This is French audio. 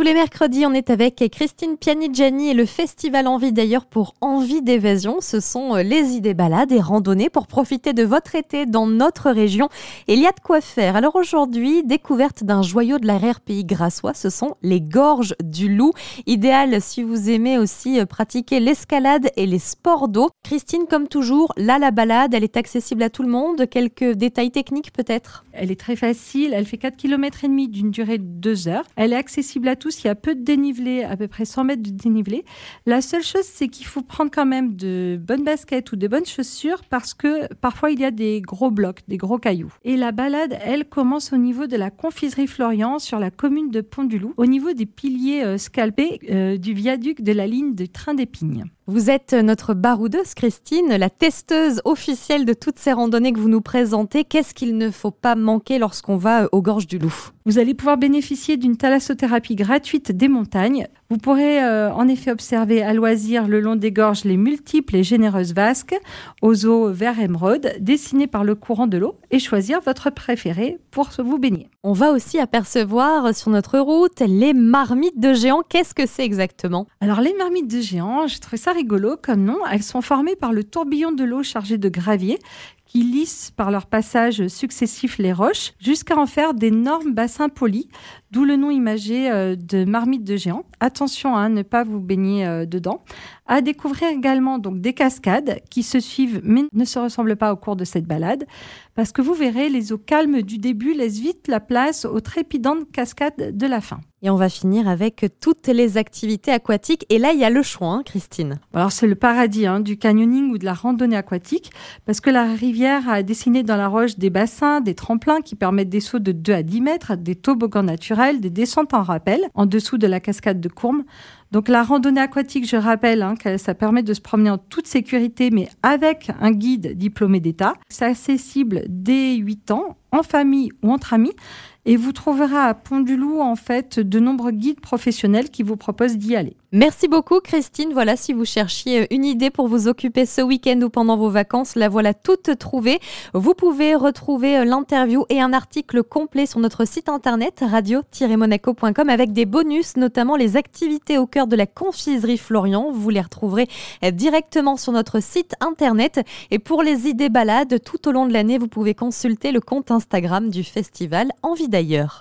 Tous les mercredis, on est avec Christine Pianigiani et le festival Envie d'ailleurs pour Envie d'évasion. Ce sont euh, les idées balades et randonnées pour profiter de votre été dans notre région. Et il y a de quoi faire. Alors aujourd'hui, découverte d'un joyau de l'arrière-pays grassois, ce sont les gorges du loup. Idéal si vous aimez aussi euh, pratiquer l'escalade et les sports d'eau. Christine, comme toujours, là la balade, elle est accessible à tout le monde. Quelques détails techniques peut-être? Elle est très facile, elle fait 4 km et demi d'une durée de 2 heures. Elle est accessible à tous, il y a peu de dénivelé, à peu près 100 mètres de dénivelé. La seule chose, c'est qu'il faut prendre quand même de bonnes baskets ou de bonnes chaussures parce que parfois il y a des gros blocs, des gros cailloux. Et la balade, elle, commence au niveau de la confiserie Florian sur la commune de Pont-du-Loup, au niveau des piliers euh, scalpés euh, du viaduc de la ligne de train d'Épines. Vous êtes notre baroudeuse, Christine, la testeuse officielle de toutes ces randonnées que vous nous présentez. Qu'est-ce qu'il ne faut pas manquer lorsqu'on va aux gorges du Loup? Vous allez pouvoir bénéficier d'une thalassothérapie gratuite des montagnes. Vous pourrez euh, en effet observer à loisir le long des gorges les multiples et généreuses vasques aux eaux vert émeraude dessinées par le courant de l'eau et choisir votre préféré pour vous baigner. On va aussi apercevoir sur notre route les marmites de géants. Qu'est-ce que c'est exactement? Alors les marmites de géants, je trouve ça rigolo comme nom. Elles sont formées par le tourbillon de l'eau chargé de gravier qui lissent par leur passage successif les roches jusqu'à en faire d'énormes bassins polis, d'où le nom imagé euh, de marmite de géant. Attention à ne pas vous baigner euh, dedans. À découvrir également donc des cascades qui se suivent mais ne se ressemblent pas au cours de cette balade, parce que vous verrez, les eaux calmes du début laissent vite la place aux trépidantes cascades de la fin. Et on va finir avec toutes les activités aquatiques. Et là, il y a le choix, hein, Christine. Alors, c'est le paradis hein, du canyoning ou de la randonnée aquatique, parce que la rivière a dessiné dans la roche des bassins, des tremplins qui permettent des sauts de 2 à 10 mètres, des toboggans naturels, des descentes en rappel, en dessous de la cascade de Courme. Donc la randonnée aquatique, je rappelle, hein, que ça permet de se promener en toute sécurité, mais avec un guide diplômé d'État. C'est accessible dès 8 ans, en famille ou entre amis. Et vous trouverez à Pont-du-Loup, en fait, de nombreux guides professionnels qui vous proposent d'y aller. Merci beaucoup, Christine. Voilà, si vous cherchiez une idée pour vous occuper ce week-end ou pendant vos vacances, la voilà toute trouvée. Vous pouvez retrouver l'interview et un article complet sur notre site internet radio-monaco.com avec des bonus, notamment les activités au de la confiserie Florian. Vous les retrouverez directement sur notre site internet. Et pour les idées balades, tout au long de l'année, vous pouvez consulter le compte Instagram du festival Envie d'ailleurs.